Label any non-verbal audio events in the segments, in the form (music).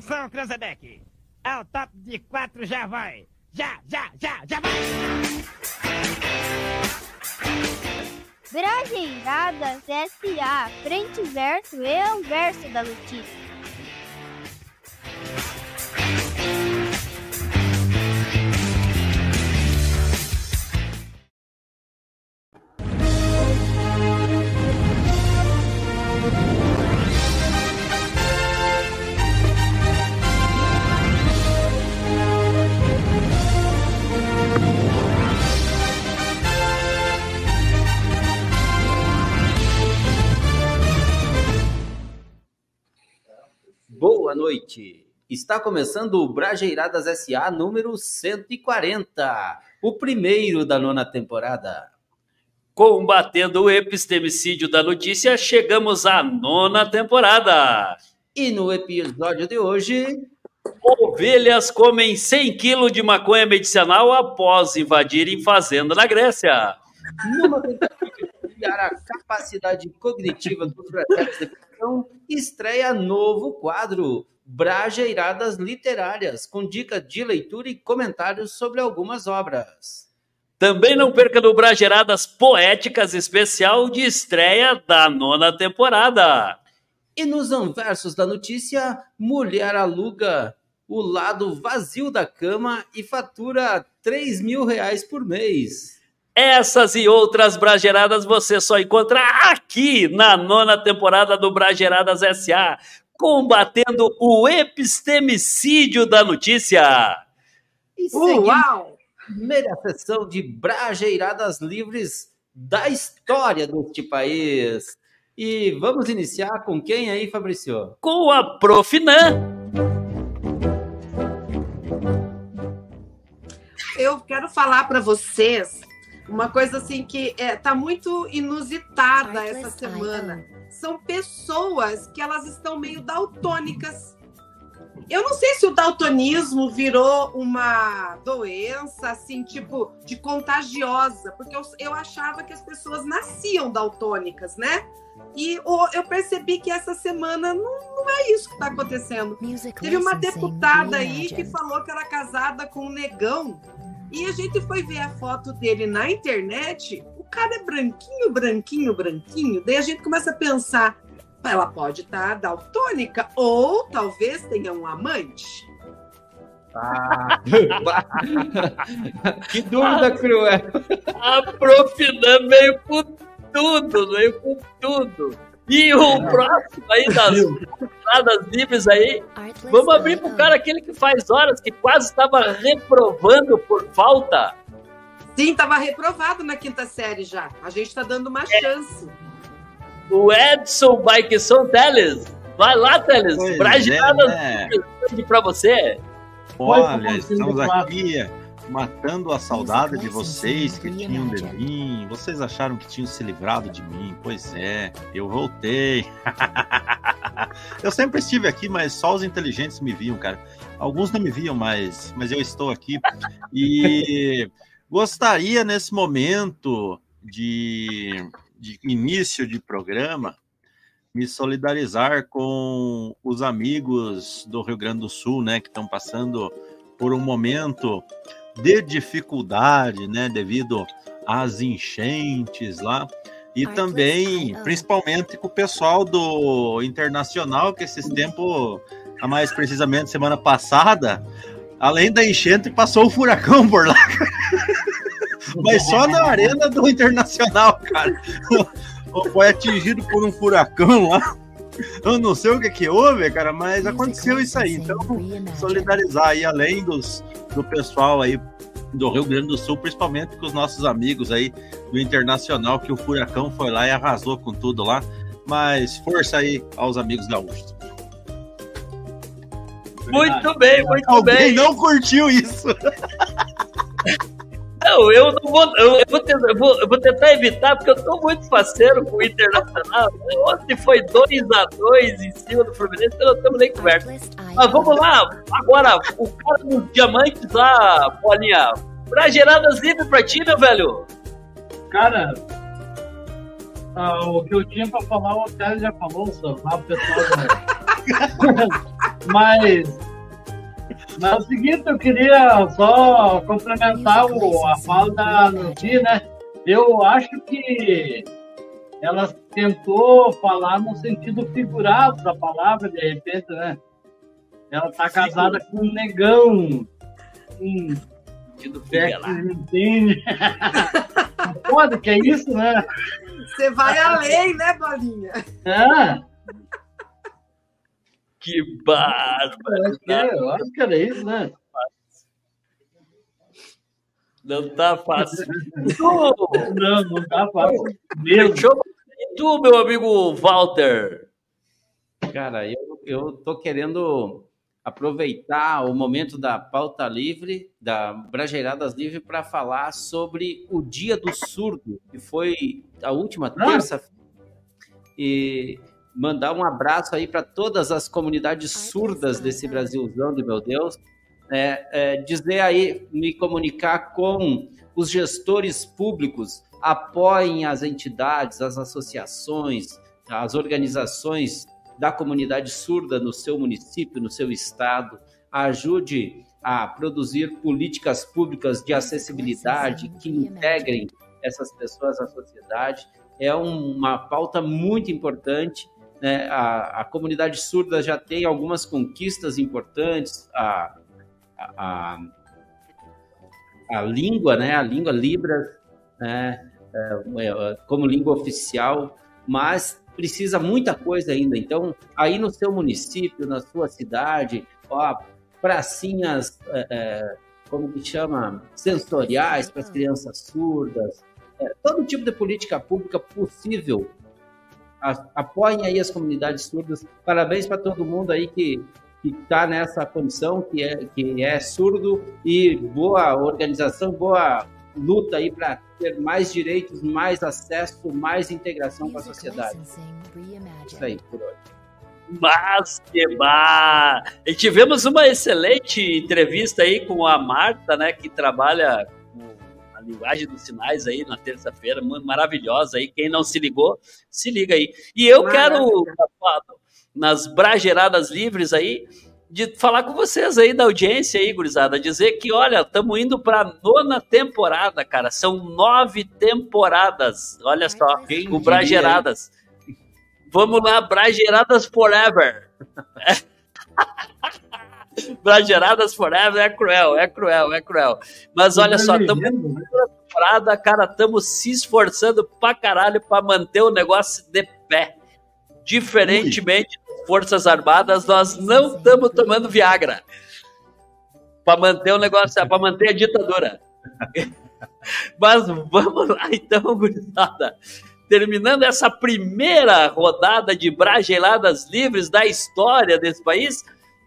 Atenção, Cranzebeck. Ao top de quatro já vai. Já, já, já, já vai. Brajeiradas S.A. Frente e verso e anverso da notícia. Boa noite. Está começando o Brajeiradas SA número 140, o primeiro da nona temporada. Combatendo o epistemicídio da notícia, chegamos à nona temporada. E no episódio de hoje, Ovelhas comem 100 quilos de maconha medicinal após invadirem fazenda na Grécia. numa tentativa de a capacidade cognitiva dos projetos educação, estreia novo quadro, Brajeiradas Literárias, com dicas de leitura e comentários sobre algumas obras. Também não perca no Brageradas Poéticas especial de estreia da nona temporada. E nos anversos da notícia, mulher aluga o lado vazio da cama e fatura 3 mil reais por mês. Essas e outras Brageradas você só encontra aqui na nona temporada do Brageradas SA, combatendo o epistemicídio da notícia. E Uau! a primeira sessão de Brajeiradas Livres da história deste país. E vamos iniciar com quem aí, Fabrício? Com a Profinan. Eu quero falar para vocês uma coisa assim que é, tá muito inusitada essa semana. São pessoas que elas estão meio daltônicas. Eu não sei se o daltonismo virou uma doença, assim, tipo, de contagiosa, porque eu, eu achava que as pessoas nasciam daltônicas, né? E eu percebi que essa semana não, não é isso que está acontecendo. Teve uma deputada aí que falou que era casada com um negão. E a gente foi ver a foto dele na internet. O cara é branquinho, branquinho, branquinho. Daí a gente começa a pensar: ela pode estar daltônica ou talvez tenha um amante. Ah, (laughs) que dúvida cruel. A Profinan veio com tudo, veio com tudo. E o próximo aí das entradas livres aí, vamos abrir pro cara aquele que faz horas, que quase estava reprovando por falta. Sim, estava reprovado na quinta série já. A gente está dando uma chance. O Edson Baikson Teles. Vai lá, Teles. Pois é, né? livres pra você. Olha, estamos aqui matando a saudade de vocês que tinham de mim. Vocês acharam que tinham se livrado de mim? Pois é, eu voltei. (laughs) eu sempre estive aqui, mas só os inteligentes me viam, cara. Alguns não me viam, mas, mas eu estou aqui. E gostaria, nesse momento de, de início de programa, me solidarizar com os amigos do Rio Grande do Sul, né, que estão passando por um momento de dificuldade, né, devido às enchentes lá. E também, principalmente com o pessoal do Internacional, que esses tempos, a mais precisamente semana passada, além da enchente, passou o furacão por lá. (laughs) Mas só na arena do Internacional, cara. (laughs) Foi atingido por um furacão lá. Eu não sei o que que houve, cara, mas aconteceu isso aí. Então, solidarizar aí, além dos, do pessoal aí do Rio Grande do Sul, principalmente com os nossos amigos aí do Internacional, que o furacão foi lá e arrasou com tudo lá. Mas força aí aos amigos gaúchos. Muito bem, muito Alguém bem. não curtiu isso. (laughs) Não, eu não vou, eu, eu vou tentar, eu, vou, eu vou tentar evitar, porque eu tô muito parceiro com o Internacional. Ontem foi 2x2 em cima do Fluminense, então não estamos nem conversa. Mas vamos lá, agora, o cara dos diamantes lá, bolinha. Pra geradas livres pra ti, meu velho. Cara, ah, o que eu tinha pra falar, o Otélio já falou, só lá o pessoal da... (laughs) Mas, mas é o seguinte, eu queria só complementar o, a fala da Luci, né? Eu acho que ela tentou falar no sentido figurado da palavra, de repente, né? Ela tá casada com um negão. Um Sentido figurado. entende. (laughs) Foda que é isso, né? Você vai além, né, Bolinha? Ah, Que bárbaro. acho que, eu acho que era isso, né? Não tá fácil. Não, não tá fácil. Mesmo. fechou? E tu, meu amigo Walter? Cara, eu, eu tô querendo aproveitar o momento da pauta livre, da Brajeiradas Livre, para falar sobre o Dia do Surdo, que foi a última terça e mandar um abraço aí para todas as comunidades surdas desse Brasilzão de meu Deus. É, é, dizer aí, me comunicar com os gestores públicos, apoiem as entidades, as associações, as organizações da comunidade surda no seu município, no seu estado, ajude a produzir políticas públicas de acessibilidade que integrem essas pessoas à sociedade. É um- uma pauta muito importante. Né? A, a comunidade surda já tem algumas conquistas importantes. A, a, a, língua, né? A língua Libras, né? É, é, como língua oficial, mas precisa muita coisa ainda. Então, aí no seu município, na sua cidade, ó, pracinhas, é, é, como que chama, sensoriais para as crianças surdas, é, todo tipo de política pública possível. Apoiem aí as comunidades surdas. Parabéns para todo mundo aí que que está nessa condição, que é, que é surdo e boa organização, boa luta aí para ter mais direitos, mais acesso, mais integração com a sociedade. Isso aí, por hoje. Mas que bah! E tivemos uma excelente entrevista aí com a Marta, né, que trabalha linguagem dos sinais aí na terça-feira, maravilhosa aí. Quem não se ligou, se liga aí. E eu quero, nas brageradas livres aí, de falar com vocês aí da audiência aí, gurizada, dizer que, olha, estamos indo para a nona temporada, cara. São nove temporadas. Olha só, Quem o diria, Brageradas. Vamos lá, Brageradas Forever. (laughs) Brageradas Forever é cruel, é cruel, é cruel. Mas olha só, estamos temporada, cara, estamos se esforçando pra caralho pra manter o negócio de pé. Diferentemente das Forças Armadas, nós não estamos tomando Viagra. Pra manter o negócio, pra manter a ditadura. (laughs) Mas vamos lá então, gurizada. Terminando essa primeira rodada de brageladas livres da história desse país,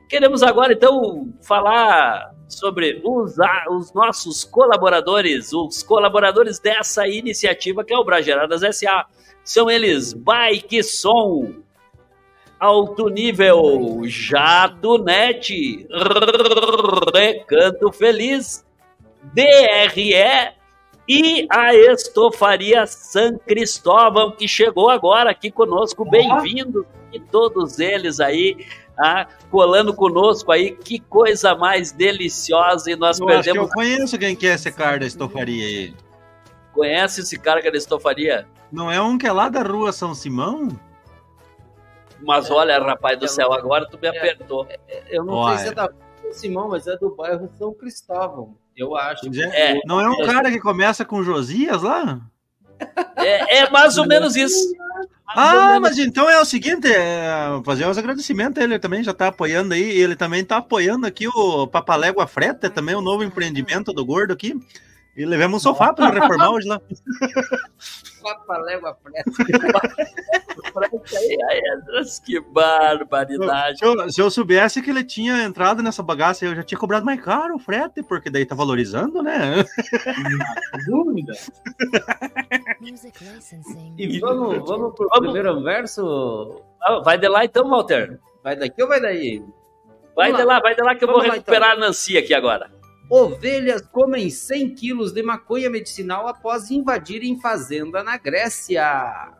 queremos agora então falar sobre os, os nossos colaboradores, os colaboradores dessa iniciativa que é o Brageladas SA. São eles Bike Som, Alto Nível, Jato Net, Recanto Feliz, DRE e a Estofaria San Cristóvão, que chegou agora aqui conosco. Bem-vindos e todos eles aí, ah, colando conosco aí. Que coisa mais deliciosa! E nós Eu acho que perdemos. eu conheço quem que é esse cara da estofaria aí. Conhece esse cara que é da Estofaria? Não é um que é lá da rua São Simão? Mas olha, rapaz do céu, agora tu me apertou. Eu não Olha. sei se é da Simão, mas é do bairro São Cristóvão. Eu acho. É. Não é um cara que começa com Josias lá? É, é mais ou menos isso. Ah, mas então é o seguinte, é, fazer os agradecimentos, ele também já está apoiando aí, ele também está apoiando aqui o Papalégua Freta, também o novo empreendimento do Gordo aqui, e levamos um sofá para reformar hoje lá. Papalégua mas que barbaridade. Se eu, se eu soubesse que ele tinha entrado nessa bagaça, eu já tinha cobrado mais caro o frete, porque daí tá valorizando, né? Dúvida. E vamos, vamos pro Vamos. primeiro verso? Ah, Vai de lá então, Walter. Vai daqui ou vai daí? Vai Vamos de lá. lá, vai de lá que eu vou lá, recuperar a Nancy aqui agora. Ovelhas comem 100 quilos de maconha medicinal após invadirem fazenda na Grécia.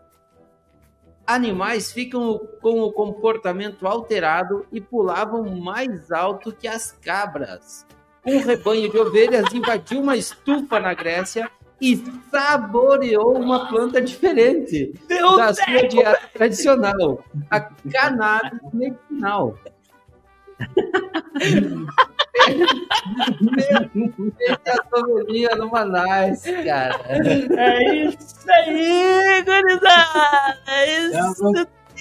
Animais ficam com o comportamento alterado e pulavam mais alto que as cabras. Um rebanho de ovelhas invadiu uma estufa na Grécia e saboreou uma planta diferente Meu da sua dieta tradicional, a cannabis medicinal. Essa ovelhinha no Manaus, cara. É isso aí, gurizada! É isso!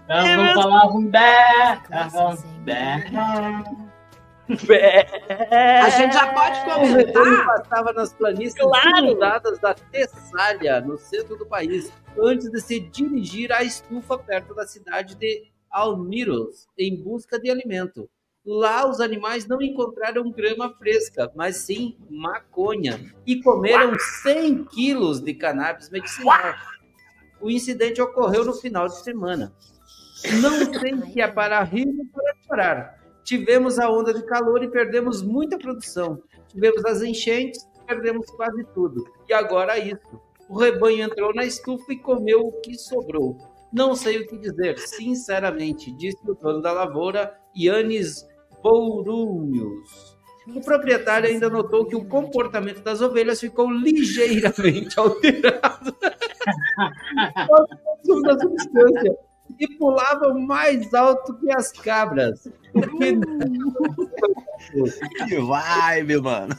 não, elas não falavam bé, elas falavam bé. A gente já pode comentar? passava nas planícies Claro. inundadas da Tessália, no centro do país, antes de se dirigir à estufa perto da cidade de Almiros, em busca de alimento. Lá, os animais não encontraram grama fresca, mas sim maconha, e comeram 100 quilos de cannabis medicinal. O incidente ocorreu no final de semana. Não sei se é para rir ou para chorar. Tivemos a onda de calor e perdemos muita produção. Tivemos as enchentes, perdemos quase tudo. E agora isso. O rebanho entrou na estufa e comeu o que sobrou. Não sei o que dizer, sinceramente, disse o dono da lavoura, Yannis Bourunhos. O proprietário ainda notou que o comportamento das ovelhas ficou ligeiramente (laughs) alterado (laughs) da substância e pulavam mais alto que as cabras. Que Que vibe, mano.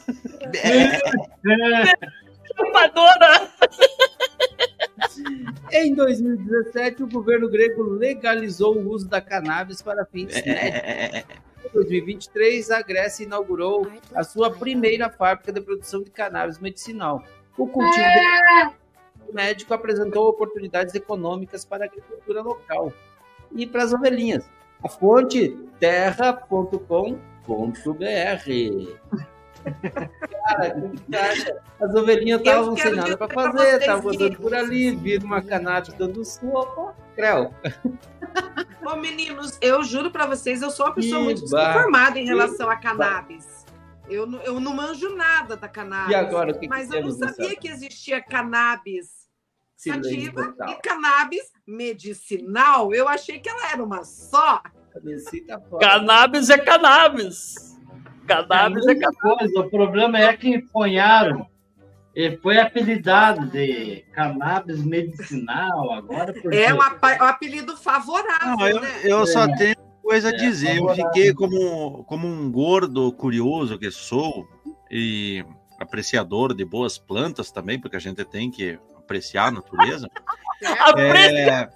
Chupadora! Em 2017, o governo grego legalizou o uso da cannabis para fins médicos. É, Em 2023, a Grécia inaugurou a sua primeira fábrica de produção de cannabis medicinal. O cultivo do médico apresentou oportunidades econômicas para a agricultura local e para as ovelhinhas. A fonte terra.com.br. Cara, que acha? As ovelhinhas estavam sem nada para fazer, estavam que- andando por ali, viram uma cannabis dando sopa. Creu. (laughs) Ô, meninos, eu juro pra vocês, eu sou uma pessoa Que muito desconformada em relação a cannabis. Eu, não- eu não manjo nada da cannabis. E agora, o que que Mas eu não sabia que existia cannabis Total. e cannabis medicinal. Eu achei que ela era uma só. Cannabis é cannabis. Cannabis é Outra coisa, o problema é que ponharam, eh, foi apelidado de cannabis medicinal agora. Porque... É um, apelido favorável, Não, eu, né? eu só É. tenho coisa a É, dizer. Eu favorável. fiquei como, como um gordo curioso que sou e apreciador de boas plantas também, porque a gente tem que apreciar a natureza. (laughs) É,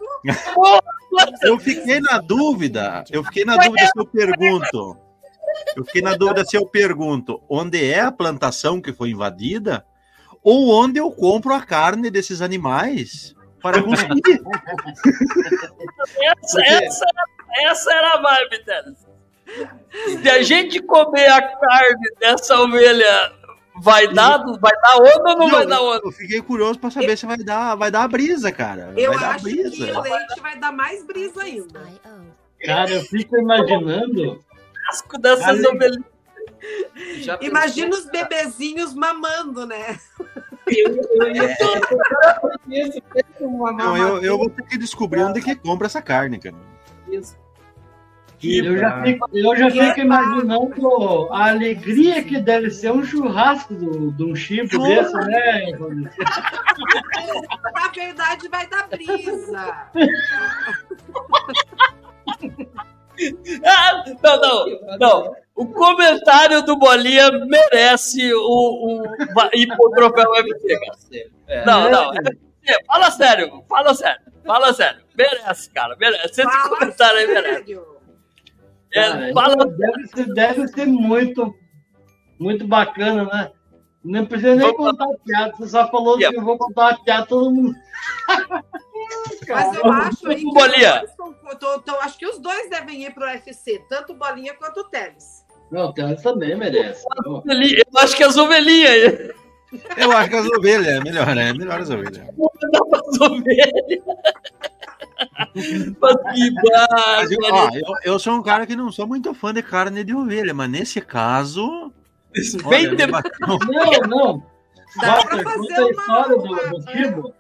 eu fiquei na dúvida, eu fiquei na dúvida se eu pergunto. Eu fiquei na dúvida se eu pergunto onde é a plantação que foi invadida ou onde eu compro a carne desses animais para consumir. essa, essa, essa era a vibe dela. Se a gente comer a carne dessa ovelha, vai dar, vai dar onda ou não vai dar onda? Eu fiquei curioso para saber se vai dar, vai dar a brisa, cara. Eu vai dar acho brisa. que o leite vai dar mais brisa ainda. Cara, eu fico imaginando. Casco dessas pensou? Imagina os bebezinhos mamando, né? Eu Não, eu, eu vou ter que descobrir onde que compra essa carne, cara. isso. Eu já fico, eu já fico imaginando a alegria que deve ser um churrasco do- de um chifre desse, né? Na verdade, vai dar brisa. (laughs) Ah, não, não, não. O comentário do Bolinha merece o, o ir pro troféu UFC, cara. É. Não, não. é- fala sério, fala sério, fala sério. Merece, cara, merece. Esse Fala comentário aí merece. sério. É, fala deve, ser, deve ser muito, muito bacana, né? Não precisa nem Vamos lá. contar piada, você só falou que Yeah. eu vou contar uma piada, todo mundo. (laughs) Mas eu acho aí que Bolinha. tô- acho que os dois devem ir pro UFC, tanto o Bolinha quanto o Teles. Não, o Teles também merece. Eu acho que as ovelhinhas. Eu acho que as ovelhas é melhor, né? Melhor as ovelhas. (laughs) As ovelhas. Mas que Mas eu, ó, eu, eu sou um cara que não sou muito fã de carne de ovelha, mas nesse caso. Olha, de- bateu. (laughs) Não, não. Dá Walter, pra fazer conta a uma- história do,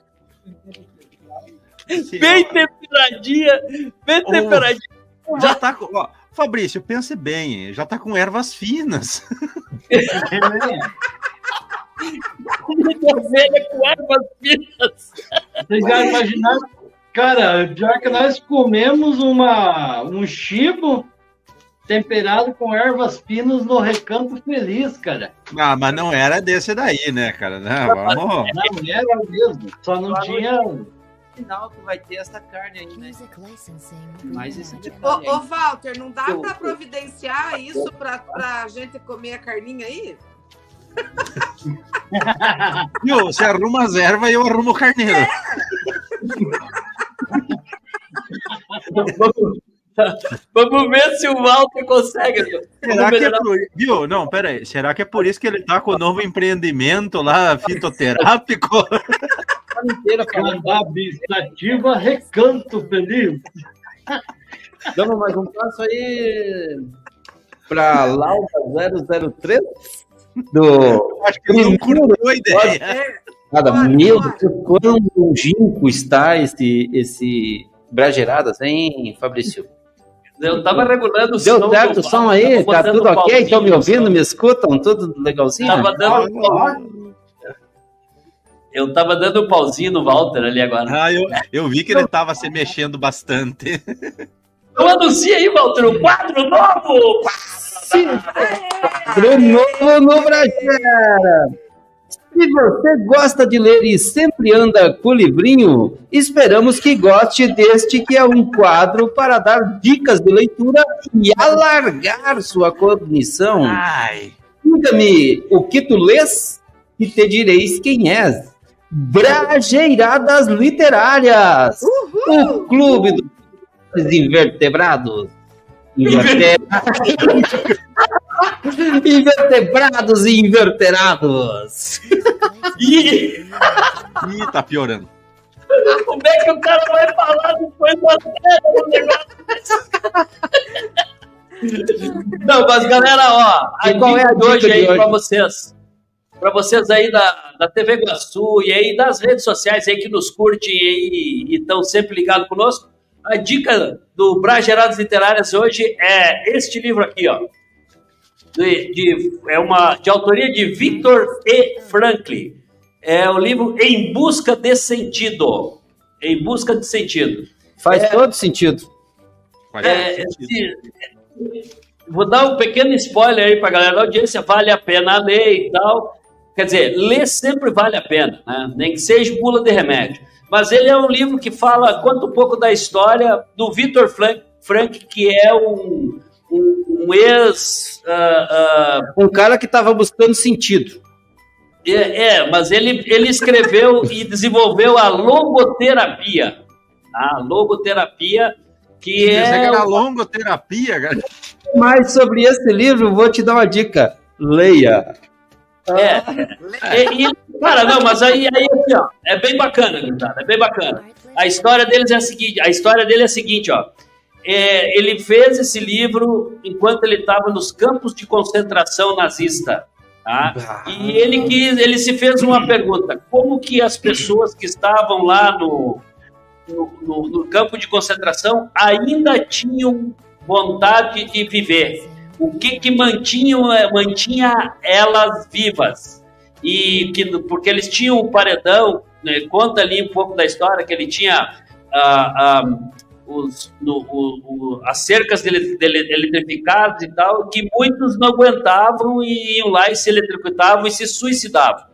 Bem temperadinha, bem temperadinha. Já tá com. Ó, Fabrício, pense bem, já tá com ervas finas. (laughs) Comida velha com ervas finas. Vocês já imaginaram? Cara, já que nós comemos uma, um chibo temperado com ervas finas no recanto feliz, cara. Ah, mas não era desse daí, né, cara? Não, vamos. Não, era mesmo. Só não tinha. final que vai ter essa carne aí, né? Mais esse Ô, ô. Walter, não dá pra providenciar isso pra, pra gente comer a carninha aí? (laughs) Viu? Você arruma as ervas e eu arrumo o carneiro. Vamos, (laughs) vamos ver se o Walter consegue. Será que é por... Viu? Não, pera aí. Será que é por isso que ele tá com o novo empreendimento lá, fitoterápico? inteira. Cannabis recanto feliz. Damos mais um passo aí para Lauda 003 do Acho que ele não curtou a ideia. Nada, meu. Deus, quão longínquo está esse, esse Brageradas, hein, Fabrício? Eu tava regulando o Deu som certo do- o som aí? Tá tudo ok? Estão me ouvindo? Me escutam? Tudo legalzinho? Tava dando. Eu tava dando um pauzinho no Walter ali agora. Ah, eu, eu vi que ele tava se mexendo bastante. Eu anunciei aí, Walter, um quadro novo! Quadro novo no Bragera! Se você gosta de ler e sempre anda com o livrinho, esperamos que goste deste que é um quadro para dar dicas de leitura e alargar sua cognição. Ai. Diga-me o que tu lês e te direis quem és. Brajeiradas Literárias, o clube dos invertebrados. (laughs) Inverte- (laughs) (laughs) Invertebrados e inverterados. (laughs) Ih, Ih, tá piorando. como é que o cara vai falar depois da série? Não, mas galera, ó, a E qual é a de hoje dica de aí hoje? pra vocês. Pra vocês aí da, da TV Guaçu e aí das redes sociais aí que nos curtem e estão sempre ligados conosco. A dica do Brageradas Literárias hoje é este livro aqui, ó. De, de- é uma de autoria de Victor E. Franklin. É o livro Em Busca de Sentido. Em Busca de Sentido. Faz todo sentido. É, vou dar um pequeno spoiler aí para a galera da audiência, vale a pena ler e tal. Quer dizer, ler sempre vale a pena, né? nem que seja bula de remédio. Mas ele é um livro que fala, conta um pouco da história do Victor Frank, Frank que é um, um, um ex. ah, ah, Um cara que estava buscando sentido. é, é, mas ele, ele escreveu (laughs) e desenvolveu a logoterapia. A logoterapia, que é. era longoterapia, cara. Mas sobre esse livro, vou te dar uma dica. Leia. É. E, e- cara, não, mas aí, aí assim, ó, é bem bacana, é bem bacana. A história deles é a seguinte, a história dele é a seguinte, ó. É, ele fez esse livro enquanto ele estava nos campos de concentração nazista, tá? E ele quis, ele se fez uma pergunta: como que as pessoas que estavam lá no, no, no- no campo de concentração ainda tinham vontade de viver? O que que mantinham, eh, mantinha elas vivas? E que, porque eles tinham um paredão, né, conta ali um pouco da história que ele tinha ah, ah, os, no- o- o- as cercas eletrificadas e tal, que muitos não aguentavam e iam lá e se eletrocutavam e se suicidavam.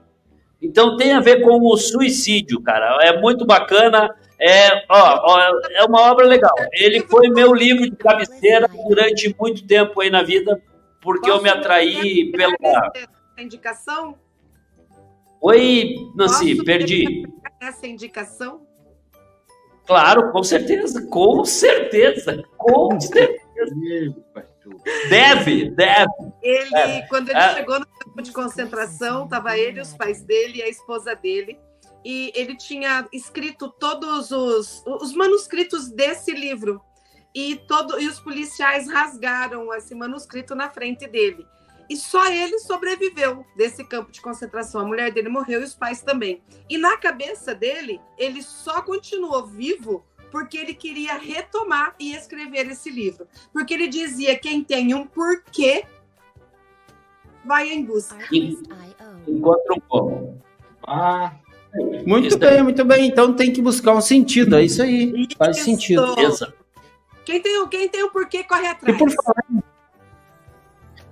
Então tem a ver com o suicídio, cara. É muito bacana. É, ó, ó, é uma obra legal. Ele foi meu livro de cabeceira durante muito tempo aí na vida, porque eu me atraí pela. Indicação? Oi, Nancy, Posso perdi. Essa indicação? Claro, com certeza, com certeza, com certeza. Deve, deve. Ele, É, quando ele é. chegou no campo de concentração, tava ele, os pais dele e a esposa dele. E ele tinha escrito todos os, os manuscritos desse livro. E, todo, e os policiais rasgaram esse manuscrito na frente dele. E só ele sobreviveu desse campo de concentração. A mulher dele morreu e os pais também. E na cabeça dele, ele só continuou vivo porque ele queria retomar e escrever esse livro. Porque ele dizia: quem tem um porquê vai em busca. Encontra um como. Ah. Muito bem, muito bem. Então tem que buscar um sentido, é isso aí. Faz Isso. sentido. Quem tem, quem tem um porquê corre atrás. E por falar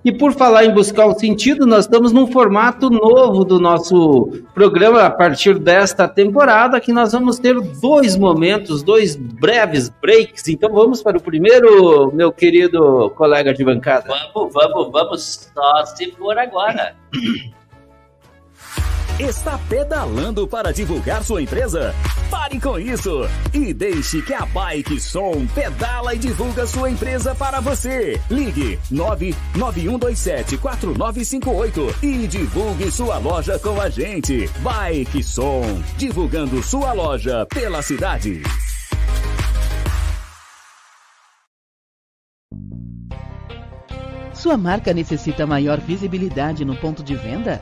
E por falar em buscar o sentido, nós estamos num formato novo do nosso programa a partir desta temporada, que nós vamos ter dois momentos, dois breves breaks. Então vamos para o primeiro, meu querido colega de bancada. Vamos, vamos, vamos. Só se for agora. Está pedalando para divulgar sua empresa? Pare com isso e deixe que a Bike Som pedala e divulga sua empresa para você. Ligue 991274958 e divulgue sua loja com a gente. Bike Som, divulgando sua loja pela cidade. Sua marca necessita maior visibilidade no ponto de venda?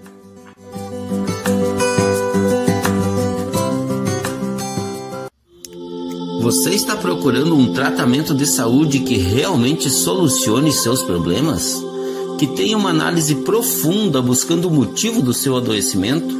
Você está procurando um tratamento de saúde que realmente solucione seus problemas? Que tenha uma análise profunda buscando o motivo do seu adoecimento?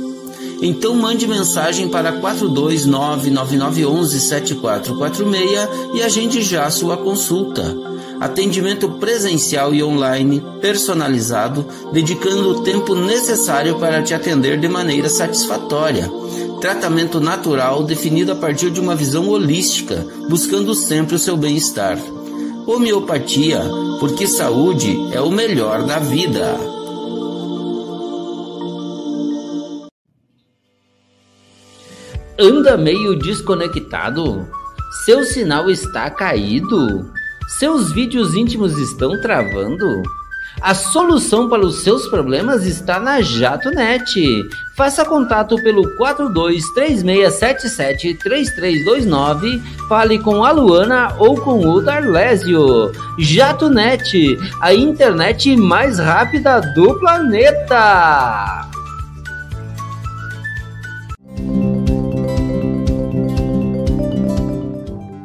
Então mande mensagem para 42999117446 e agende já sua consulta. Atendimento presencial e online, personalizado, dedicando o tempo necessário para te atender de maneira satisfatória. Tratamento natural definido a partir de uma visão holística, buscando sempre o seu bem-estar. Homeopatia, porque saúde é o melhor da vida. Anda meio desconectado? Seu sinal está caído? Seus vídeos íntimos estão travando? A solução para os seus problemas está na JatoNet. Faça contato pelo 4236773329, fale com a Luana ou com o Darlésio. JatoNet, a internet mais rápida do planeta.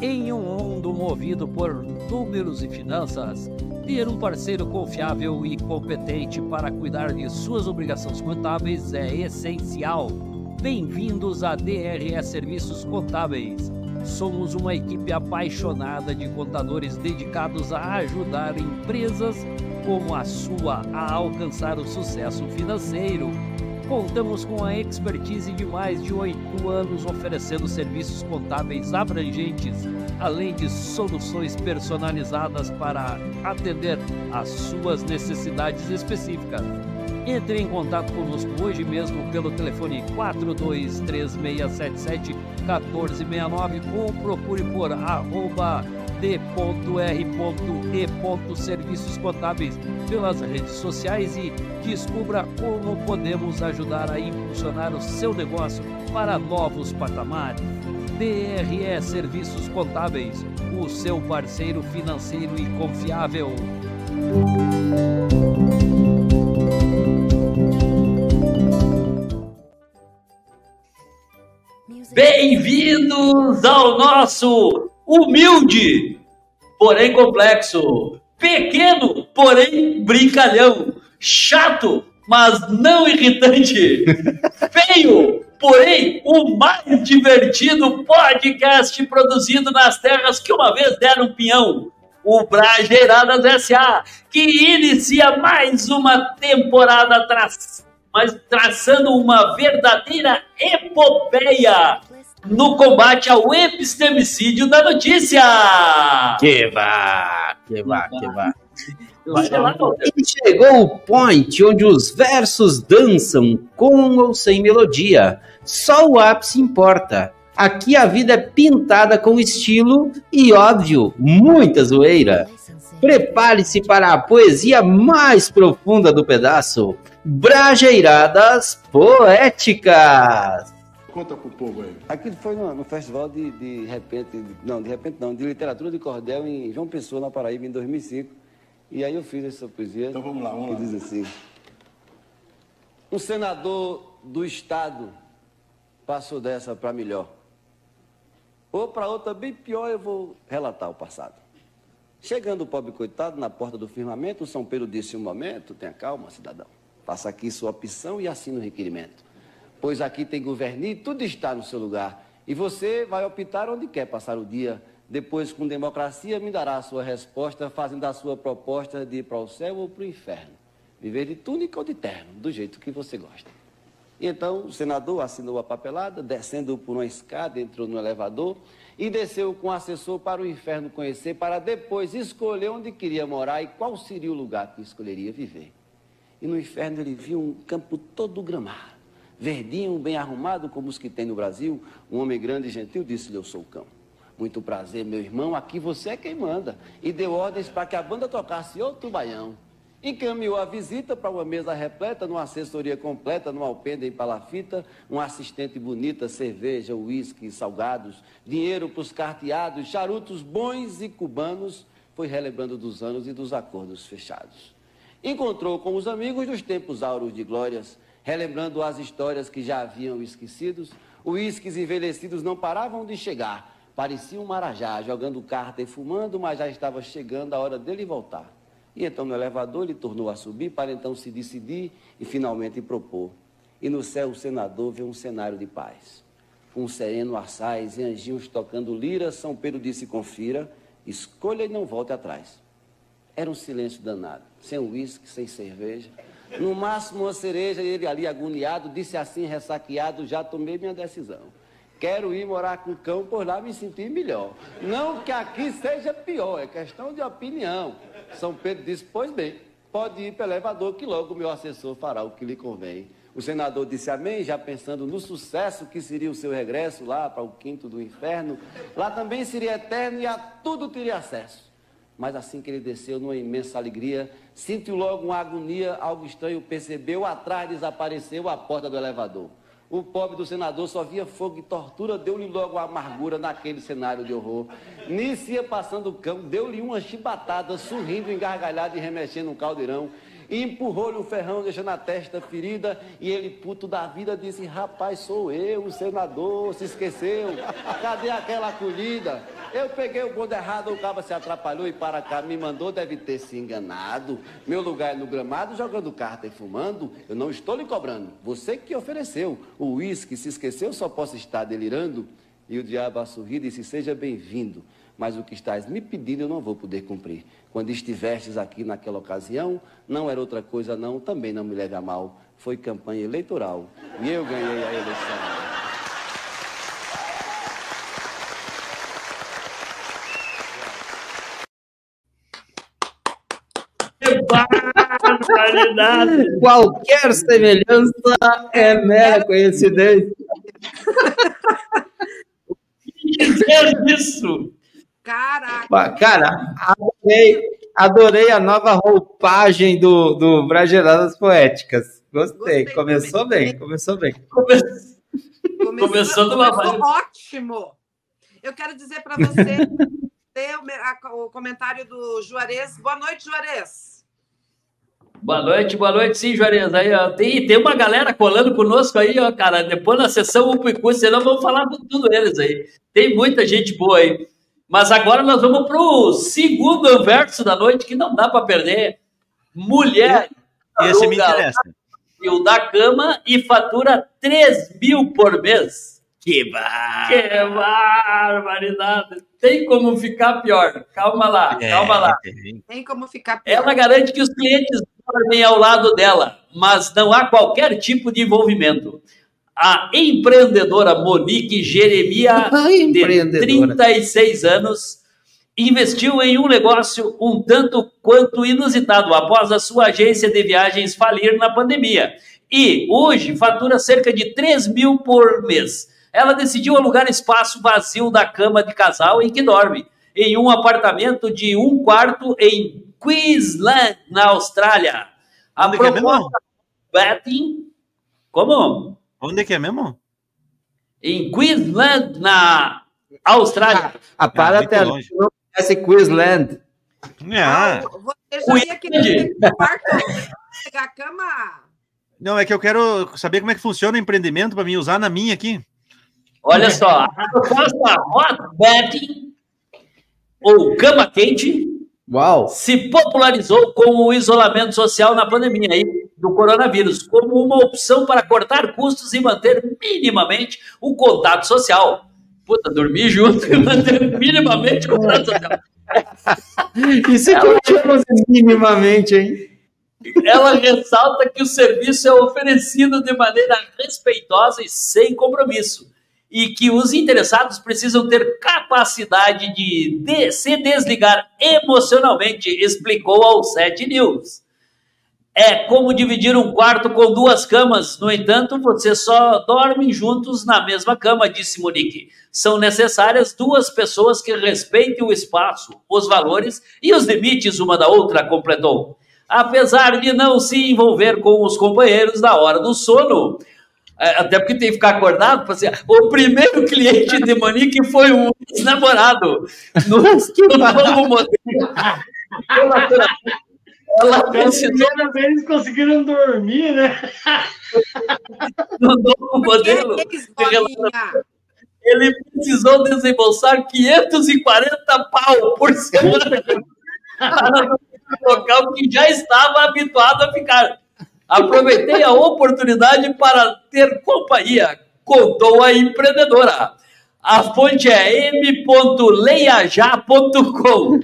Em um mundo movido por números e finanças, ter um parceiro confiável e competente para cuidar de suas obrigações contábeis é essencial. Bem-vindos a DRE Serviços Contábeis. Somos uma equipe apaixonada de contadores dedicados a ajudar empresas como a sua a alcançar o sucesso financeiro. Contamos com a expertise de mais de oito anos oferecendo serviços contábeis abrangentes, além de soluções personalizadas para atender às suas necessidades específicas. Entre em contato conosco hoje mesmo pelo telefone 4236771469 ou procure por arroba d.r.e.serviços contábeis pelas redes sociais e descubra como podemos ajudar a impulsionar o seu negócio para novos patamares. DRE Serviços Contábeis, o seu parceiro financeiro e confiável. Bem-vindos ao nosso humilde, porém complexo, pequeno, porém brincalhão, chato, mas não irritante, (laughs) feio, porém o mais divertido podcast produzido nas terras que uma vez deram pinhão. o Brajeiradas S.A., que inicia mais uma temporada tra mas traçando uma verdadeira epopeia no combate ao epistemicídio da notícia. Que vá, que vá, que vá. E chegou o point onde os versos dançam com ou sem melodia. Só o ápice importa. Aqui a vida é pintada com estilo e, óbvio, muita zoeira. Prepare-se para a poesia mais profunda do pedaço. Brajeiradas Poéticas. Conta pro povo aí. Aquilo foi no, no festival de, de repente, não, de repente não, de literatura de cordel em João Pessoa, na Paraíba, em 2005. E aí eu fiz essa poesia. Então vamos lá, vamos que lá. diz assim: Um senador do estado passou dessa para melhor. Ou para outra bem pior, eu vou relatar o passado. Chegando o pobre coitado na porta do firmamento, o São Pedro disse um momento, tenha calma, cidadão. Faça aqui sua opção e assine o requerimento. Pois aqui tem governo e tudo está no seu lugar. E você vai optar onde quer passar o dia. Depois, com democracia, me dará a sua resposta, fazendo a sua proposta de ir para o céu ou para o inferno. Viver de túnica ou de terno, do jeito que você gosta. E então o senador assinou a papelada, descendo por uma escada, entrou no elevador e desceu com o assessor para o inferno conhecer, para depois escolher onde queria morar e qual seria o lugar que escolheria viver. E no inferno ele viu um campo todo gramado, verdinho, bem arrumado, como os que tem no Brasil. Um homem grande e gentil disse-lhe: Eu sou o cão. Muito prazer, meu irmão, aqui você é quem manda. E deu ordens para que a banda tocasse outro baião. Encaminhou a visita para uma mesa repleta, numa assessoria completa, numa alpenda em palafita, um assistente bonita, cerveja, uísque, salgados, dinheiro para os carteados, charutos bons e cubanos, foi relembrando dos anos e dos acordos fechados. Encontrou com os amigos dos tempos áureos de glórias, relembrando as histórias que já haviam esquecidos, uísques envelhecidos não paravam de chegar, parecia um marajá, jogando carta e fumando, mas já estava chegando a hora dele voltar. E então no elevador ele tornou a subir para então se decidir e finalmente propor. E no céu o senador vê um cenário de paz. Um sereno assaz e anjinhos tocando lira, São Pedro disse: Confira, escolha e não volte atrás. Era um silêncio danado, sem uísque, sem cerveja. No máximo uma cereja, e ele ali agoniado, disse assim, ressaqueado: Já tomei minha decisão. Quero ir morar com o cão, por lá me sentir melhor. Não que aqui seja pior, é questão de opinião. São Pedro disse: Pois bem, pode ir para o elevador, que logo o meu assessor fará o que lhe convém. O senador disse amém, já pensando no sucesso que seria o seu regresso lá para o quinto do inferno. Lá também seria eterno e a tudo teria acesso. Mas assim que ele desceu numa imensa alegria, sentiu logo uma agonia, algo estranho percebeu, atrás desapareceu a porta do elevador. O pobre do senador só via fogo e tortura, deu-lhe logo a amargura naquele cenário de horror. Nisso ia passando o cão, deu-lhe uma chibatada, sorrindo, engargalhado e remexendo um caldeirão. Empurrou-lhe um ferrão, deixando a testa ferida. E ele, puto da vida, disse: Rapaz, sou eu, o senador, se esqueceu. Cadê aquela acolhida? Eu peguei o bonde errado, o cabo se atrapalhou e para cá me mandou, deve ter se enganado. Meu lugar é no gramado, jogando carta e fumando. Eu não estou lhe cobrando. Você que ofereceu. O uísque se esqueceu, só posso estar delirando. E o diabo a sorrir disse: Seja bem-vindo. Mas o que estás me pedindo eu não vou poder cumprir. Quando estivestes aqui naquela ocasião, não era outra coisa, não, também não me leve a mal. Foi campanha eleitoral. E eu ganhei a eleição. Qualquer semelhança é mera coincidência. dizer isso? Caraca! Cara, adorei, adorei a nova roupagem do, do Brageladas Poéticas. Gostei, começou bem, começou bem. Começou, Começou começou ótimo. Eu quero dizer para você (laughs) ter o comentário do Juarez. Boa noite, Juarez. Boa noite, boa noite, sim, Juarez. Aí, ó, tem, tem uma galera colando conosco aí, ó, cara. Depois na sessão e curso, senão vamos falar com tudo eles aí. Tem muita gente boa aí. Mas agora nós vamos pro segundo verso da noite, que não dá para perder. Mulher. Esse me interessa. fio da cama e fatura 3 mil por mês. Que bar... Que barbaridade. Tem como ficar pior. Calma lá, É, calma lá. Tem como ficar pior. Ela garante que os clientes dormem ao lado dela, mas não há qualquer tipo de envolvimento. A empreendedora Monique Jeremia, (laughs) de Empreendedora. 36 anos, investiu em um negócio um tanto quanto inusitado após a sua agência de viagens falir na pandemia. E hoje fatura cerca de 3 mil por mês. Ela decidiu alugar espaço vazio da cama de casal em que dorme, em um apartamento de um quarto em Queensland, na Austrália. A é mesmo? proposta Betting, como? Onde que é mesmo? Em Queensland, na Austrália. A para até longe. não conhece Queensland. Ah, Você já ia querer pegar a cama. não, é que eu quero saber como é que funciona o empreendimento para mim usar na minha aqui. Olha só, a proposta Hot Betting, ou cama quente, Uau! se popularizou com o isolamento social na pandemia aí do coronavírus, como uma opção para cortar custos e manter minimamente o contato social. Puta, dormir junto e manter minimamente o contato social. Isso é que eu chamo minimamente, hein? Ela ressalta que o serviço é oferecido de maneira respeitosa e sem compromisso, e que os interessados precisam ter capacidade de, de se desligar emocionalmente, explicou ao 7 News. É como dividir um quarto com duas camas, no entanto, você só dorme juntos na mesma cama, disse Monique. São necessárias duas pessoas que respeitem o espaço, os valores e os limites uma da outra, completou. Apesar de não se envolver com os companheiros na hora do sono, é, até porque tem que ficar acordado, para ser o primeiro cliente de Monique foi um ex-namorado no, no novo modelo. Ela Pela primeira vez conseguiram dormir, né? no novo modelo. Ele precisou desembolsar 540 pau por semana para no local que já estava habituado a ficar. Aproveitei a oportunidade para ter companhia, contou a empreendedora. A fonte é m.leiajá.com.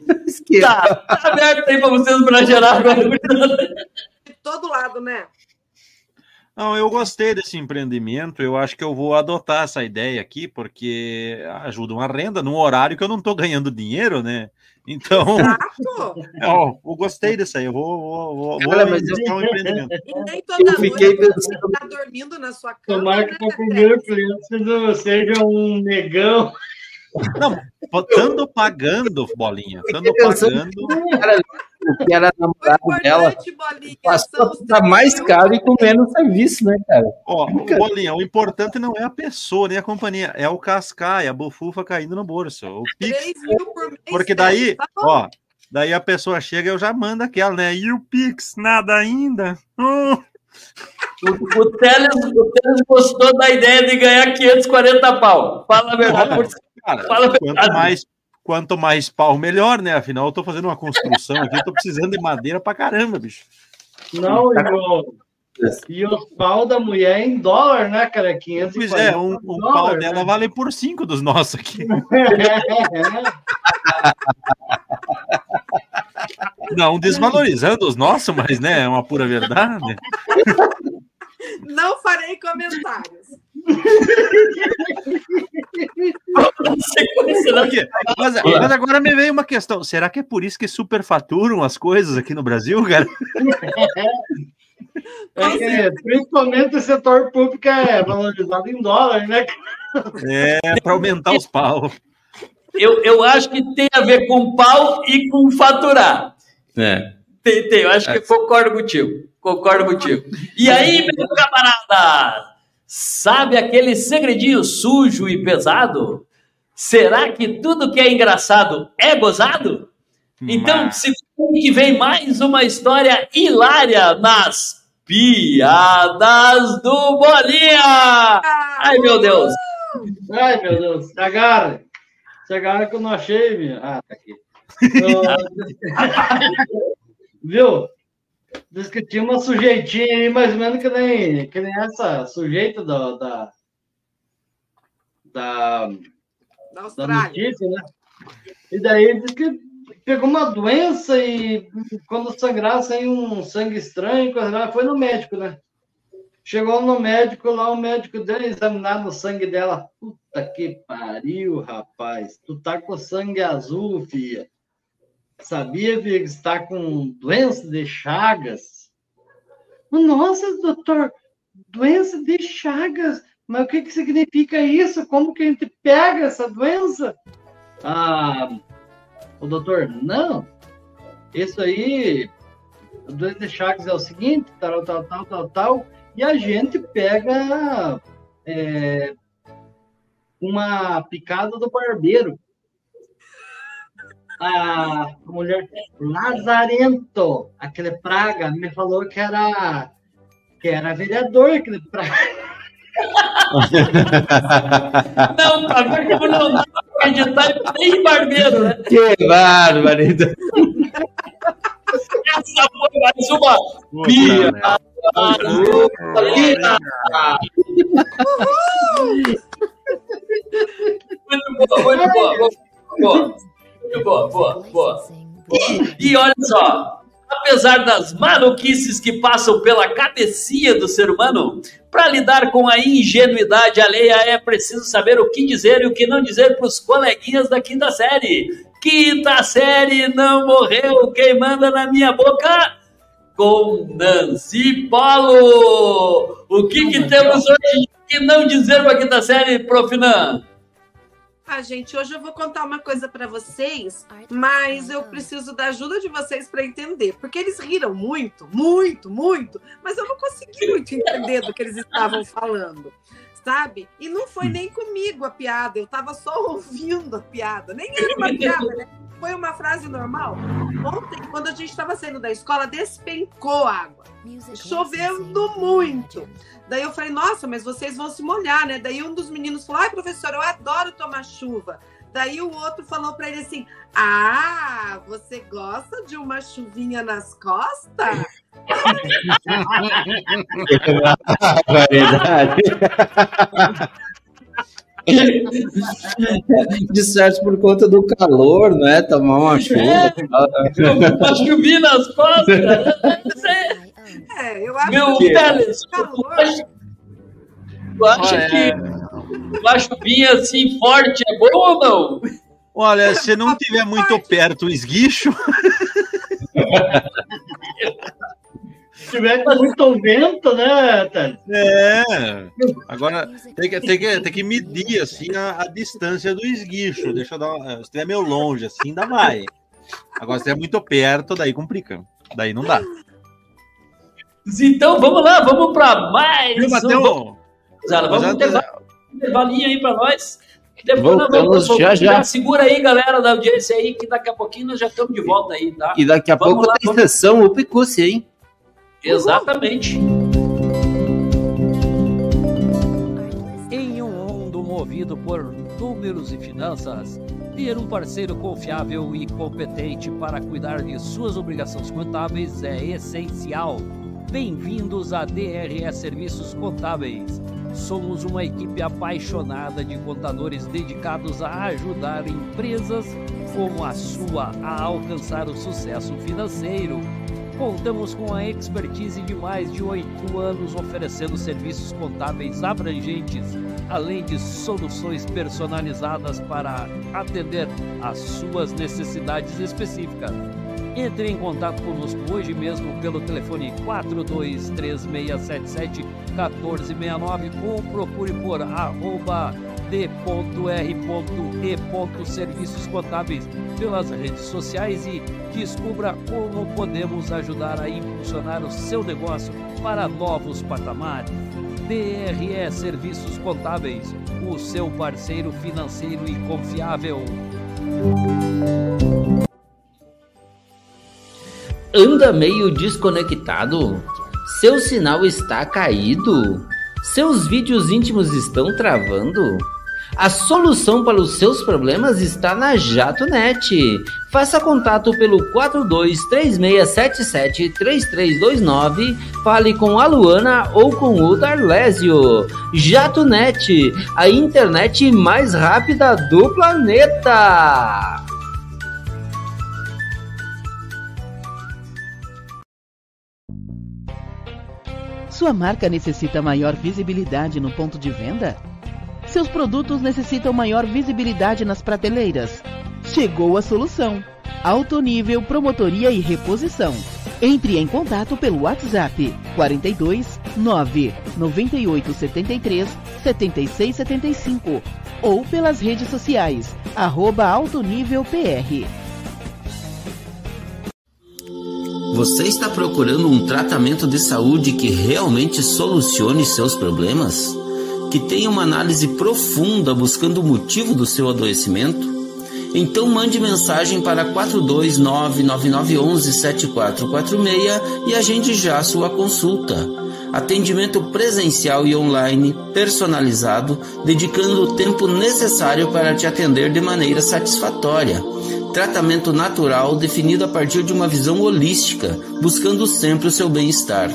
(laughs) Tá, tá aberto aí para vocês para gerar agora. De (laughs) todo lado, né? Não, eu gostei desse empreendimento. Eu acho que eu vou adotar essa ideia aqui, porque ajuda uma renda num horário que eu não estou ganhando dinheiro, né? Então, Exato. (laughs) ó, eu gostei disso aí. Eu vou, vou, vou, vou Cara, mas um empreendimento. E nem toda Eu fiquei noite você pensando- tá dormindo na sua cama. Tomara que né, o teu primeiro cliente seja, um negão. Não, estando pagando, bolinha, estando pagando. que o que era O namorado dela importante, bolinha, passou a ficar mais 3 mil caro e com menos serviço, né, cara? Ó, bolinha, o importante não é a pessoa, nem a companhia, é o cascai, a bufufa caindo no bolso. O Pix 3 mil por. Porque daí, tá ó, daí a pessoa chega e eu já mando aquela, né? E o Pix, nada ainda? Hum. O, o, Teles, o Teles gostou da ideia de ganhar 540 pau. Fala a verdade. por- Cara, Fala a quanto verdade. mais, quanto mais pau, melhor, né? Afinal, eu tô fazendo uma construção aqui, eu tô precisando de madeira pra caramba, bicho. Não, e o, e o pau da mulher em dólar, né, cara? 540 Pois é, um, um pau dólar, dela né? vale por cinco dos nossos aqui. (laughs) Não desvalorizando os nossos, mas, né, é uma pura verdade. Não farei comentários. Mas, mas agora me veio uma questão. Será que é por isso que superfaturam as coisas aqui no Brasil, cara? (laughs) É que, principalmente o setor público é valorizado em dólar, né? É, para aumentar os pau. Eu, eu acho que tem a ver com pau e com faturar. É. Tem, tem. Eu acho que eu concordo contigo. Concordo contigo. E aí, meu camarada? Sabe aquele segredinho sujo e pesado? Será que tudo que é engraçado é gozado? Então, segunda que vem mais uma história hilária nas piadas do Bolinha! Ai, meu Deus! Ai, meu Deus, se. Se agarra que eu não achei, minha. Ah, tá aqui. (laughs) Eu- (laughs) Viu? Diz que tinha uma sujeitinha aí, mais ou menos que nem, que nem essa sujeita da, da, da, Da da Austrália. notícia, né? E daí disse que pegou uma doença e quando sangrar saiu um sangue estranho, foi no médico, né? Chegou no médico lá, o médico deu examinar no sangue dela. Puta que pariu, rapaz. Tu tá com sangue azul, filha. Sabia, que você tá com doença de Chagas? Nossa, doutor, doença de Chagas. Mas o que, que significa isso? Como que a gente pega essa doença? Ah, o doutor, não. Isso aí, a doença de Chagas é o seguinte, tal, tal, tal, tal, tal, e a gente pega é, uma picada do barbeiro. A mulher Lazarento, aquele praga, me falou que era que era vereador, aquele praga. Não, pra ver como não dá pra acreditar nem barbeiro, né? Que barbaridade. Essa foi mais uma Puta. Bia. Muito boa, muito boa. boa. Muito boa, boa, boa. E olha só, apesar das maluquices que passam pela cabecinha do ser humano, para lidar com a ingenuidade alheia é preciso saber o que dizer e o que não dizer para os coleguinhas da quinta série. Quinta série não morreu, quem manda na minha boca? Com Nancy Polo! O que, que temos hoje que não dizer para a quinta série, Profinan? Ah, gente, hoje eu vou contar uma coisa pra vocês, mas eu preciso da ajuda de vocês pra entender, porque eles riram muito, muito, muito, mas eu não consegui muito entender do que eles estavam falando, sabe? E não foi nem comigo a piada, eu tava só ouvindo a piada, nem era uma piada, né? Foi uma frase normal. Ontem, quando a gente estava saindo da escola, despencou água, chovendo muito. Daí eu falei, nossa, mas vocês vão se molhar, né? Daí um dos meninos falou, ai, professor, eu adoro tomar chuva. Daí o outro falou para ele assim: Ah, você gosta de uma chuvinha nas costas? Que barbaridade. (laughs) De certo por conta do calor, não é? Tomar uma chuva. Uma chuvinha nas costas. É, eu acho Meu que Teles, calor. tu acha que uma chuvinha assim forte é bom ou não? Olha, se não tiver muito perto o esguicho, (laughs) Com muito vento, né, Thales? é. Agora tem que, tem que, tem que medir assim a, a distância do esguicho. Deixa eu dar uma, se estiver meio longe, assim, ainda vai. Agora, se estiver muito perto, daí complica. Daí não dá. Então vamos lá, vamos para mais. Viu, um-? Zara, Vamos Mas antes- intervalo- intervalinho aí para nós. Depois Voltamos já, já. Segura aí, galera da audiência aí, que daqui a pouquinho nós já estamos de volta aí, tá? E daqui a Vamos pouco lá, tem vamos- sessão Upicuce, hein? Exatamente. Em um mundo movido por números e finanças, ter um parceiro confiável e competente para cuidar de suas obrigações contábeis é essencial. Bem-vindos a DRE Serviços Contábeis. Somos uma equipe apaixonada de contadores dedicados a ajudar empresas como a sua a alcançar o sucesso financeiro. Contamos com a expertise de mais de oito anos oferecendo serviços contábeis abrangentes, além de soluções personalizadas para atender às suas necessidades específicas. Entre em contato conosco hoje mesmo pelo telefone 4236771469 ou procure por arroba d.r.e.serviços contábeis pelas redes sociais e descubra como podemos ajudar a impulsionar o seu negócio para novos patamares. DRE Serviços Contábeis, o seu parceiro financeiro e confiável. Anda meio desconectado? Seu sinal está caído? Seus vídeos íntimos estão travando? A solução para os seus problemas está na JatoNet. Faça contato pelo 4236773329, fale com a Luana ou com o Darlésio. JatoNet, a internet mais rápida do planeta. Sua marca necessita maior visibilidade no ponto de venda? Seus produtos necessitam maior visibilidade nas prateleiras? Chegou a solução. Alto nível promotoria e reposição. Entre em contato pelo WhatsApp 42 9 98 73 76 75 ou pelas redes sociais arroba Alto Nível PR. Você está procurando um tratamento de saúde que realmente solucione seus problemas? Que tenha uma análise profunda buscando o motivo do seu adoecimento? Então mande mensagem para 42999117446 e agende já sua consulta. Atendimento presencial e online, personalizado, dedicando o tempo necessário para te atender de maneira satisfatória. Tratamento natural definido a partir de uma visão holística, buscando sempre o seu bem-estar.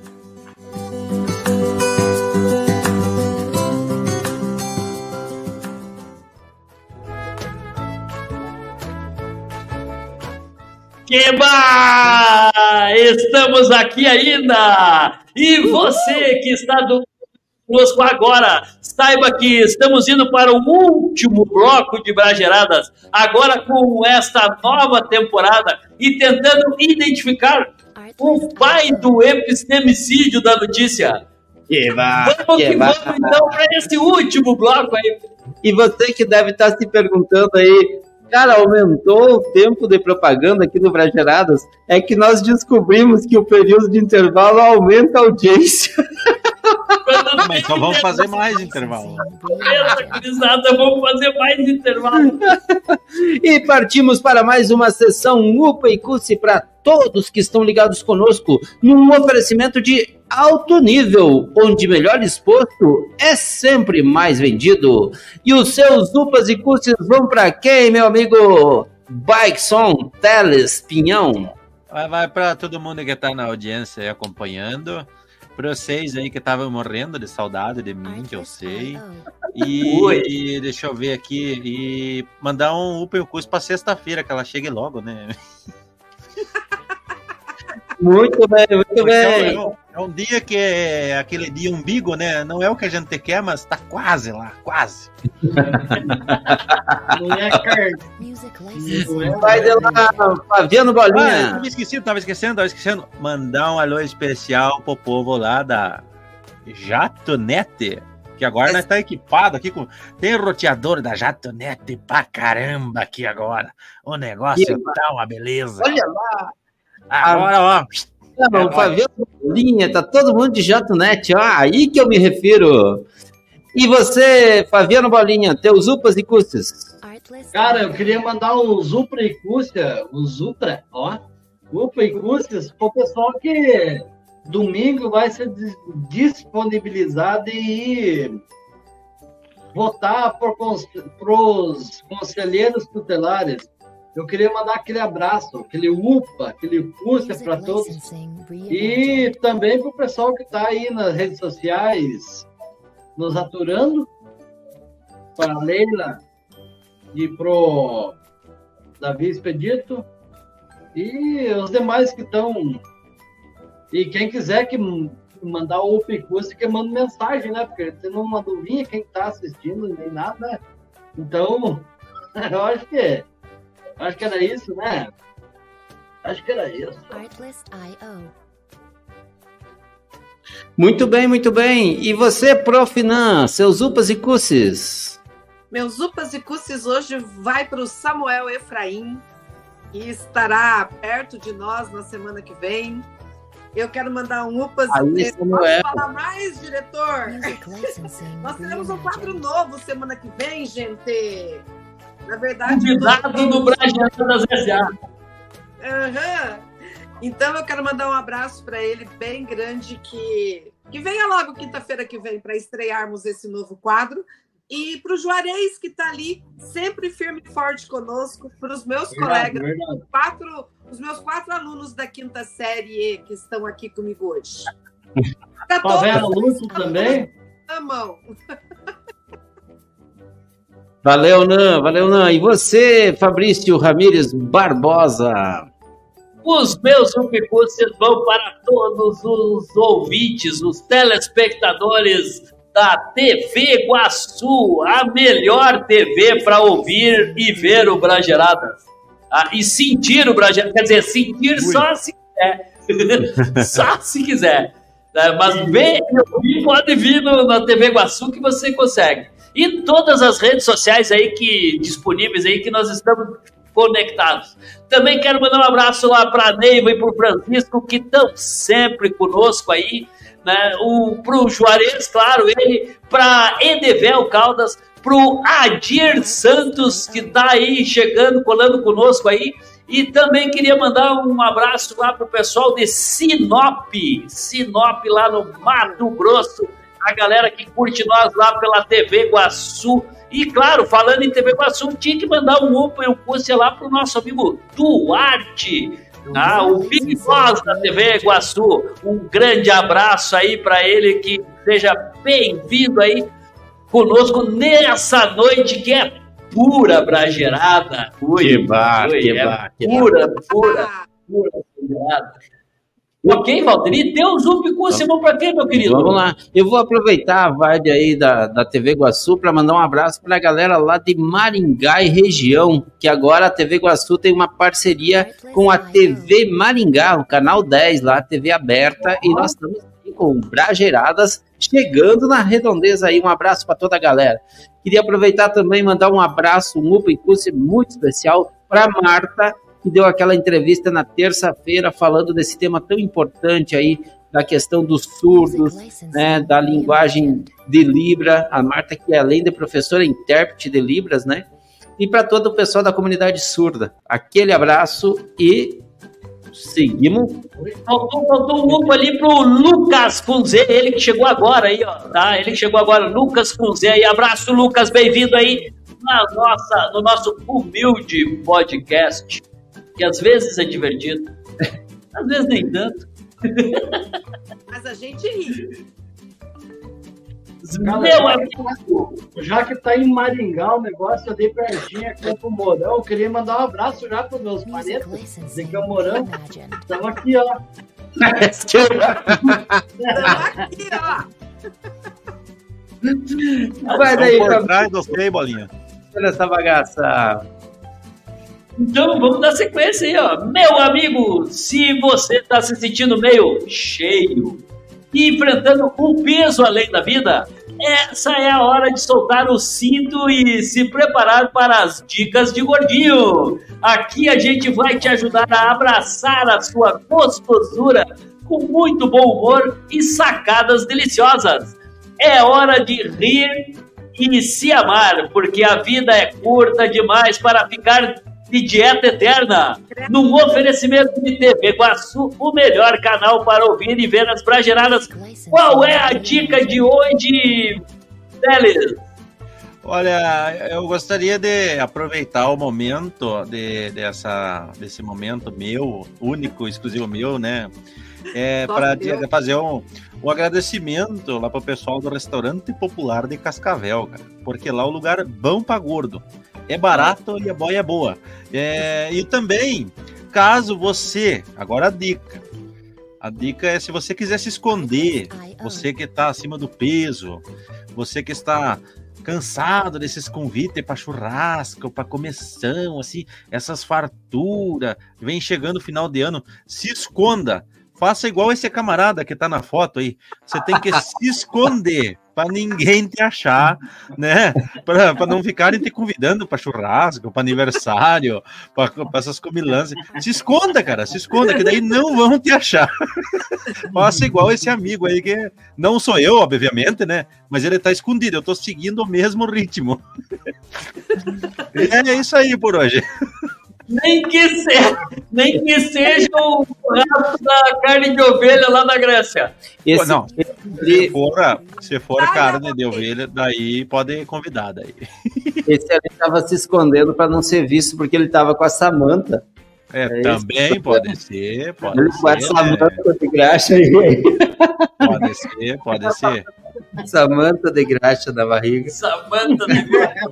Eba! Estamos aqui ainda! E você que está do conosco agora, saiba que estamos indo para o último bloco de Brageradas, agora com esta nova temporada e tentando identificar o pai do epistemicídio da notícia. Eba, Vamos que vamos então para esse último bloco aí. E você que deve estar se perguntando aí, cara, aumentou o tempo de propaganda aqui no Brageradas? É que nós descobrimos que o período de intervalo aumenta a audiência. (laughs) Mas só vamos fazer mais intervalo. Gurizada, vamos fazer mais intervalo. (laughs) E partimos para mais uma sessão UPA e CUSI para todos que estão ligados conosco num oferecimento de alto nível, onde melhor exposto é sempre mais vendido. E os seus UPAs e CUSIs vão para quem, meu amigo? Bikeson Teles Pinhão. Vai, vai para todo mundo que tá na audiência acompanhando. Pra vocês aí que estavam morrendo de saudade de mim, que eu sei. (laughs) E, deixa eu ver aqui. E mandar um Open Curso pra sexta-feira, que ela chegue logo, né? Muito bem, muito é, bem. É um dia que é aquele dia umbigo, né? Não é o que a gente quer, mas tá quase lá, quase. (laughs) Não é carne. Vai de lá, Fabiano Ah, eu Bolinha. tava esquecendo, tava esquecendo, tava esquecendo. Mandar um alô especial pro povo lá da Jatonete. Que agora nós tá equipado aqui com. Tem roteador da Jatonete pra caramba aqui agora. O negócio Que tá uma beleza. Olha lá. Agora, ó. Não, o Fabiano Bolinha, tá todo mundo de JatoNet, ó, aí que eu me refiro. E você, Fabiano Bolinha, teus UPAs e CUSIs? Cara, eu queria mandar os Upra e Cússia, os Upra, ó, Upra e Cússias, pro pessoal que domingo vai ser dis- disponibilizado e votar por cons pros conselheiros tutelares. Eu queria mandar aquele abraço, aquele UPA, aquele Cússia para todos. E também para o pessoal que está aí nas redes sociais nos aturando. Para a Leila, e pro Davi Expedito e os demais que estão. E quem quiser que mandar o Picus, que manda mensagem, né? Porque você não mandou vir quem está assistindo, nem nada, né? Então, (laughs) eu acho que. Acho que era isso, né? Acho que era isso. Muito bem, muito bem. E você, Prof. Nan, seus upas e cusses? Meus upas e cusses hoje vai para o Samuel Efraim, que estará perto de nós na semana que vem. Eu quero mandar um upas. Aí, Posso falar mais, diretor? (laughs) Nós teremos um quadro novo semana que vem, gente. Na verdade. Convidado do Brasil das S.A. Uhum. Então eu quero mandar um abraço para ele bem grande que que venha logo quinta-feira que vem para estrearmos esse novo quadro e para o Juarez que está ali sempre firme e forte conosco, para os meus verdade, colegas, verdade. quatro, os meus quatro alunos da quinta série que estão aqui comigo hoje. (laughs) Tá vendo Lúcio também? Na mão. Valeu, Nan, valeu, Nan. E você, Fabrício Ramírez Barbosa? Os meus upcursos vão para todos os ouvintes, os telespectadores da TV Guaçu, a melhor TV para ouvir e ver o Brageradas. Ah, e sentir o Brageradas, quer dizer, sentir Ui. só se quiser. (laughs) só se quiser. É, mas ver e ouvir pode vir no, na TV Guaçu que você consegue. E todas as redes sociais aí que disponíveis aí que nós estamos conectados. Também quero mandar um abraço lá para a Neiva e para o Francisco, que estão sempre conosco aí. Né? Para o Juarez, claro, ele, para Edevel Caldas, o Adir Santos, que está aí chegando, colando conosco aí. E também queria mandar um abraço lá para o pessoal de Sinop, Sinop lá no Mato Grosso, a galera que curte nós lá pela TV Guaçu e claro, falando em TV Guaçu, tinha que mandar um opa e um curso lá para o nosso amigo Duarte. Ah, o Big Boss da TV Guaçu. Um grande abraço aí para ele, que seja bem-vindo aí conosco nessa noite que é pura bragerada. Ui, que bar, que é bar, pura, pura, pura bragerada. Ok, Valtteri? Deu um zoom com você para quê, meu querido? Vamos lá. Eu vou aproveitar a vibe aí da, da TV Guaçu para mandar um abraço para a galera lá de Maringá e região, que agora a TV Guaçu tem uma parceria com a TV Maringá, o canal 10 lá, TV aberta, e nós estamos com Brageiradas chegando na redondeza aí. Um abraço para toda a galera. Queria aproveitar também e mandar um abraço, um Open Curso muito especial para Marta que deu aquela entrevista na terça-feira falando desse tema tão importante aí da questão dos surdos, né, da linguagem de Libra, a Marta que além de professora, é intérprete de Libras, né, e para todo o pessoal da comunidade surda. Aquele abraço e seguimos. Faltou, faltou um grupo ali pro Lucas Kunze, ele que chegou agora aí, ó, tá? Ele que chegou agora, Lucas Kunze aí. Abraço, Lucas, bem-vindo aí na nossa, no nosso humilde podcast que às vezes é divertido, (laughs) às vezes nem tanto. Mas a gente ri. Cara, Meu. Já que tá em Maringá o negócio, eu dei pertinho aqui pro Morão. Eu queria mandar um abraço já pros meus parentes. Dizer que é o Morão. Estão aqui, ó. Estão aqui, ó. Vai daí, por trás do bolinha. Olha essa bagaça. Então vamos dar sequência aí, ó. Meu amigo, se você está se sentindo meio cheio e enfrentando um peso além da vida, essa é a hora de soltar o cinto e se preparar para as dicas de gordinho. Aqui a gente vai te ajudar a abraçar a sua gostosura com muito bom humor e sacadas deliciosas. É hora de rir e se amar, porque a vida é curta demais para ficar de dieta eterna. Num oferecimento de TV Guaçu, o melhor canal para ouvir e ver as brageradas. Qual é a dica de hoje, Teles? Olha, eu gostaria de aproveitar o momento de, dessa, desse momento meu, único, exclusivo meu, né? É, para fazer um, um agradecimento lá para o pessoal do restaurante popular de Cascavel, cara, porque lá é o lugar bom para gordo. É barato e a boia é boa. É, e também, caso você. Agora a dica. A dica é se você quiser se esconder, você que está acima do peso, você que está cansado desses convites para churrasco, para começão, assim, essas farturas, vem chegando o final de ano, se esconda. Faça igual esse camarada que tá na foto aí. Você tem que se esconder para ninguém te achar, né? Para não ficarem te convidando para churrasco, para aniversário, para essas comilanças. Se esconda, cara, se esconda, que daí não vão te achar. Faça igual esse amigo aí, que não sou eu, obviamente, né? Mas ele tá escondido, eu tô seguindo o mesmo ritmo. é isso aí por hoje. Nem que, seja, nem que seja o rato da carne de ovelha lá na Grécia. Esse, não, se for, se for carne de ovelha, daí pode convidar. Daí. Esse ali estava se escondendo para não ser visto porque ele estava com a Samanta. É, é também pode ser, pode ele ser. Com a Samanta né? de graxa aí. Pode ser, pode ser. Samanta de graxa na barriga. Samanta de graxa.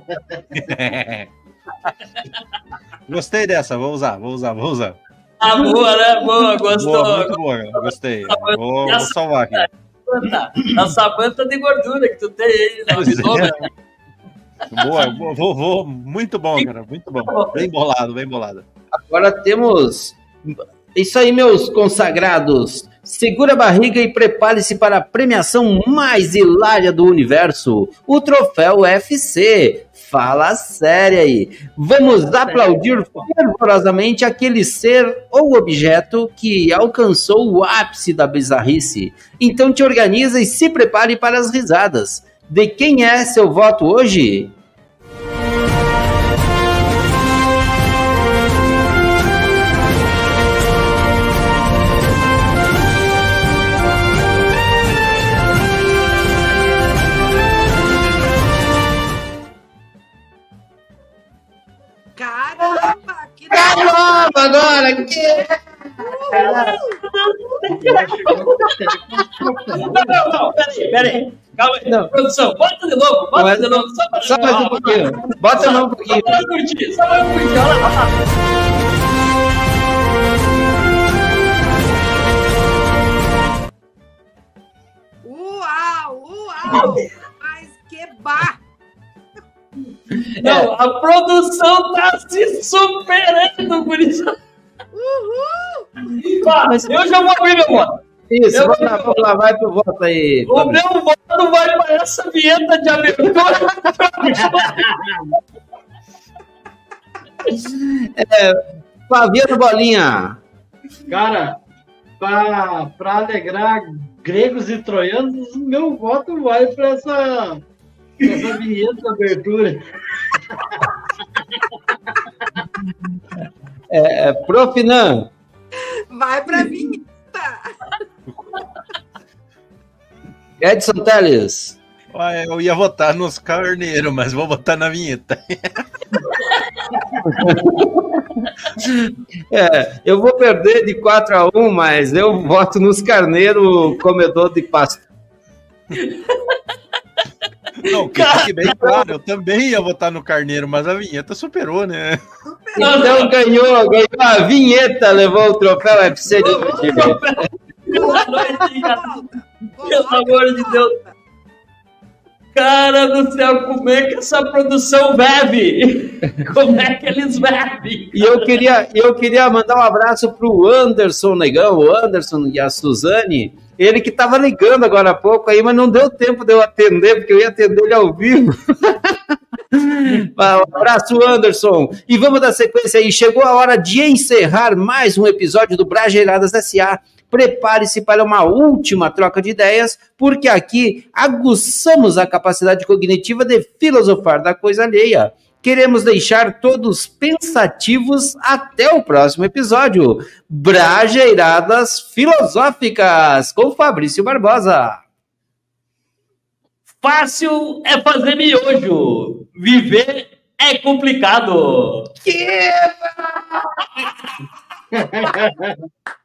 (laughs) Gostei dessa, vou usar, vou usar, vou usar. Ah, boa, né? Boa, gostou. Boa, muito boa, gostei. Vou, vou salvar aqui. A Samanta de gordura que tu tem aí, né? É. Boa, vou, vou, muito bom, cara, muito bom. Bem bolado, bem bolado. Agora temos isso aí, meus consagrados. Segura a barriga e prepare-se para a premiação mais hilária do universo, o Troféu UFC. Fala sério aí. Vamos aplaudir fervorosamente aquele ser ou objeto que alcançou o ápice da bizarrice. Então te organiza e se prepare para as risadas. De quem é seu voto hoje? Agora! Que... Não, não, não, peraí, peraí. Calma aí. Não. Produção, bota de novo, bota de novo. Só, só mais um pouquinho. Bota só, mais um pouquinho. Só mais curtir, só mais curtir. Olha lá, Uau, uau! Mas que bar! (laughs) Não, a produção tá se superando, gurizada. Uhul! Pá, Mas eu já vou abrir meu voto. Isso, eu... vamos, lá, vamos lá, vai pro voto aí. O meu voto vai para essa vinheta de abertura. (laughs) é, Flaviano Bolinha. Cara, para alegrar gregos e troianos, meu voto vai para essa essa vinheta da abertura. (laughs) É, é, Profinan. Vai pra vinheta. Edson Teles. Eu ia votar nos carneiros, mas vou votar na vinheta. (laughs) É, eu vou perder de 4 a 1, mas eu voto nos carneiros comedor de pasto. (laughs) Não, que fique bem claro, eu também ia votar no Carneiro, mas a vinheta superou, né? Então ganhou, ganhou a vinheta, levou o troféu UFC de Pelo amor de Deus. Cara do céu, como é que essa produção bebe? Como é que eles bebem? E eu queria, eu queria mandar um abraço pro Anderson Negão, o Anderson e a Suzane, ele que estava ligando agora há pouco aí, mas não deu tempo de eu atender, porque eu ia atender ele ao vivo. (laughs) um abraço, Anderson. E vamos dar sequência aí. Chegou a hora de encerrar mais um episódio do Brajeiradas S.A. Prepare-se para uma última troca de ideias, porque aqui aguçamos a capacidade cognitiva de filosofar da coisa alheia. Queremos deixar todos pensativos até o próximo episódio. Brajeiradas Filosóficas com Fabrício Barbosa. Fácil é fazer miojo. Viver é complicado. Que... (laughs)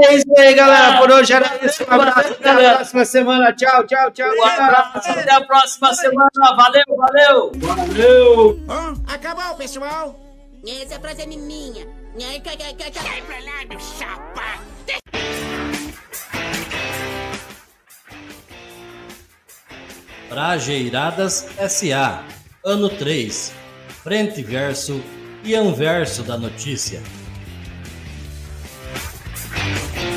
É isso aí, galera. Por hoje era isso. Um abraço. Até a próxima semana. Tchau, tchau, tchau. Um abraço. Até a próxima semana. Valeu, valeu. Valeu. Acabou, pessoal. Essa frase é minha. Sai pra lá, meu chapa. Prajeiradas SA, ano 3, frente verso e anverso da notícia. Thank you.